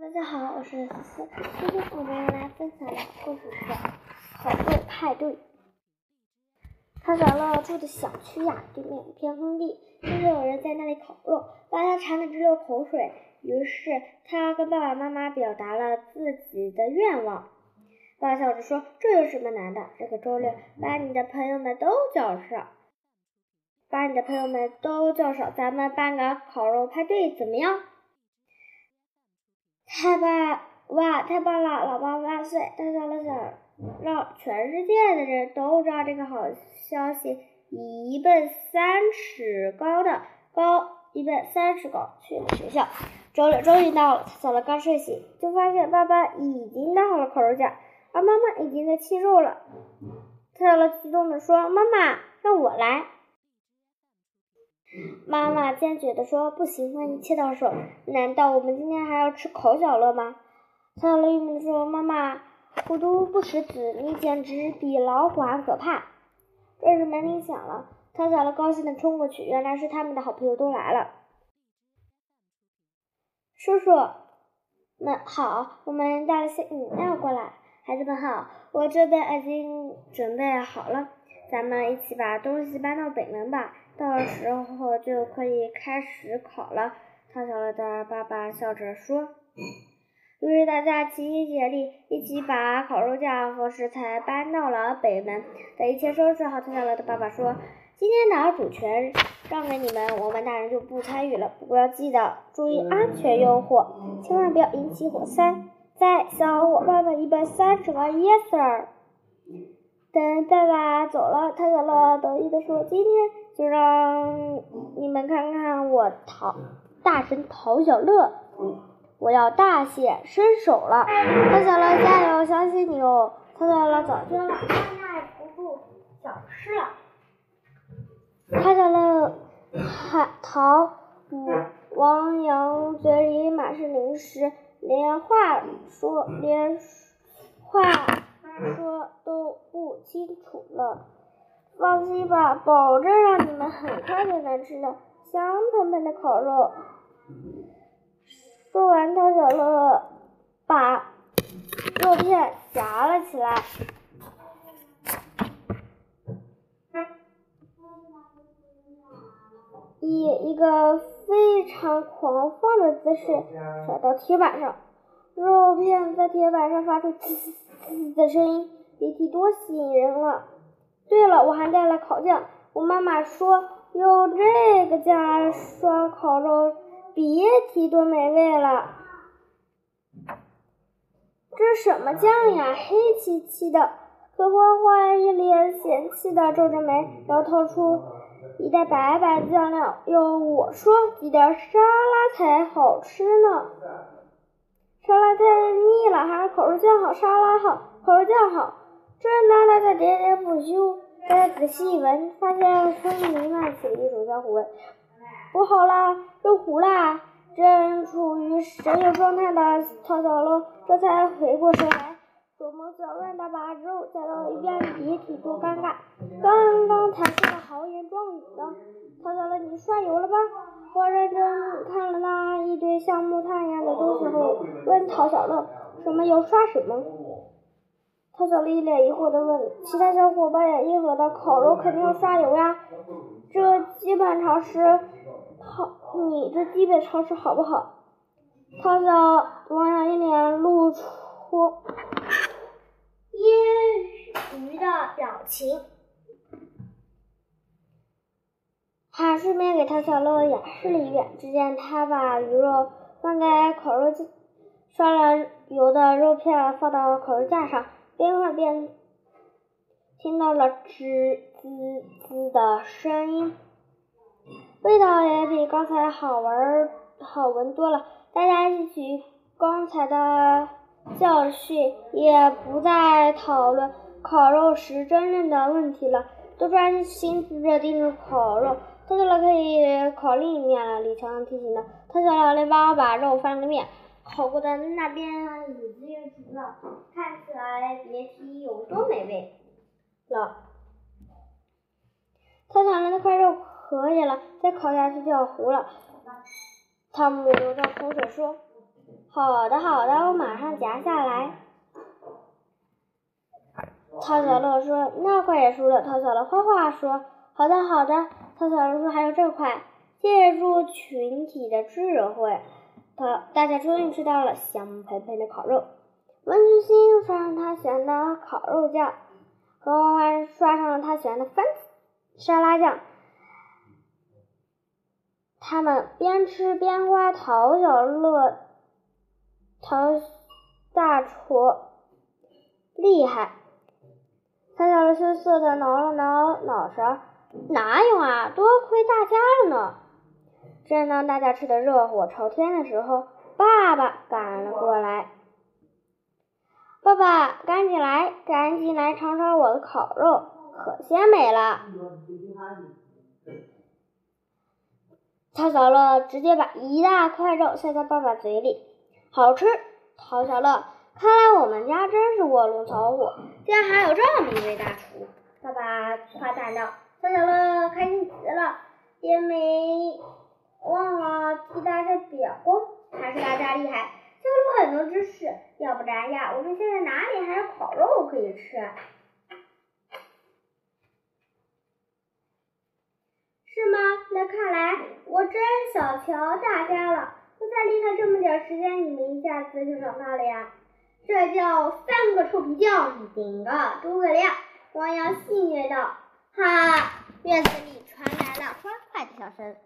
大家好，我是思思。今天我们来分享的故事是《烤肉派对》。汤小乐住的小区呀，对面一片空地，经常有人在那里烤肉，把他馋得直流口水。于是他跟爸爸妈妈表达了自己的愿望。爸爸笑着说：“这有什么难的？这个周六把你的朋友们都叫上，把你的朋友们都叫上，咱们办个烤肉派对，怎么样？”太棒哇！太棒了！老爸万岁！大小乐想让全世界的人都知道这个好消息。一奔三尺高的高，一奔三尺高去了学校。周六终于到了，小乐刚睡醒，就发现爸爸已经搭好了烤肉架，而妈妈已经在切肉了。小乐激动地说：“妈妈，让我来！”妈妈坚决地说：“不行，万一切到手，难道我们今天还要吃烤小乐吗？”小乐郁闷地说：“妈妈，虎毒不食子，你简直比老虎还可怕。”这时门铃响了，汤小乐高兴地冲过去，原来是他们的好朋友都来了。叔叔们好，我们带了些饮料过来。孩子们好，我这边已经准备好了，咱们一起把东西搬到北门吧。到时候就可以开始烤了。汤小乐的爸爸笑着说。于是大家齐心协力，一起把烤肉架和食材搬到了北门。等一切收拾好，汤小乐的爸爸说：“今天的主权让给你们，我们大人就不参与了。不过要记得注意安全用火，千万不要引起火灾。”在小伙伴们一般三十个 yes sir。等爸爸走了，他小乐得意地说：“今天就让你们看看我淘大神淘小乐，我要大显身手了。”汤小乐加油，相信你哦！汤小乐早就按耐不住想吃了。汤小乐喊淘王阳嘴里满是零食，连话说连话。说都不清楚了，放心吧，保证让你们很快就能吃到香喷喷的烤肉。说完，汤小乐把肉片夹了起来，以一个非常狂放的姿势甩到铁板上，肉片在铁板上发出滋滋。滋滋的声音，别提多吸引人了。对了，我还带了烤酱。我妈妈说，用这个酱刷烤肉，别提多美味了。这什么酱呀？黑漆漆的。可花花一脸嫌弃的皱着眉，然后掏出一袋白白的酱料。要，我说，挤点沙拉才好吃呢。沙拉太腻了，还是烤肉酱好。沙拉好，烤肉酱好。正当他在喋喋不休，大家仔细一闻，发现空气弥漫起了一种焦糊味。不好啦，肉糊啦！正处于神游状态的汤小乐这才回过神来，手忙脚乱的把肉夹到一边，别提多尴尬。刚刚才说的豪言壮语呢，汤小乐，你刷油了吧？我认真看了那一堆像木炭一样的东西后，问陶小乐：“什么油刷什么？”陶小乐一脸疑惑的问：“其他小伙伴也应和的，烤肉肯定要刷油呀，这基本常识，好，你这基本常识好不好？”陶小王阳一脸露出揶揄的表情。还顺便给陶小乐演示了一遍。只见他把鱼肉放在烤肉架，刷了油的肉片放到烤肉架上，边画边听到了吱滋滋的声音，味道也比刚才好闻好闻多了。大家一起刚才的教训，也不再讨论烤肉时争论的问题了，都专心致志盯着烤肉。汤小了可以烤另一面了，李强提醒道。汤小乐连忙把肉翻个面，烤过的那边已经熟了，看起来别提有多美味了。汤小乐那块肉可以了，再烤下去就要糊了。汤姆流着口水说：“好的，好的，我马上夹下来。陶小乐说：“那块也熟了。”陶小乐画画说：“好的，好的。”陶小乐说：“还有这块。”借助群体的智慧，他大家终于吃到了香喷喷的烤肉。文曲星刷上他喜欢的烤肉酱，何欢欢刷上了他喜欢的番茄沙拉酱。他们边吃边夸陶小乐、陶大厨厉害。陶小乐羞涩的挠了挠脑勺：“哪有啊，多亏大家了呢。”正当大家吃的热火朝天的时候，爸爸赶了过来。爸爸，赶紧来，赶紧来尝尝我的烤肉，可鲜美了！陶小乐直接把一大块肉塞到爸爸嘴里，好吃！陶小乐，看来我们家真是卧龙藏虎，竟然还有这么一位大厨！爸爸夸赞道。陶小乐开心极了，也没。忘了替大家表功，还是大家厉害，教了我很多知识。要不然呀，我们现在哪里还有烤肉可以吃？是吗？那看来我真小瞧大家了。我再离开这么点时间，你们一下子就长大了呀？这叫三个臭皮匠顶个诸葛亮。王阳戏谑道：“哈！”院子里传来了欢快的笑声。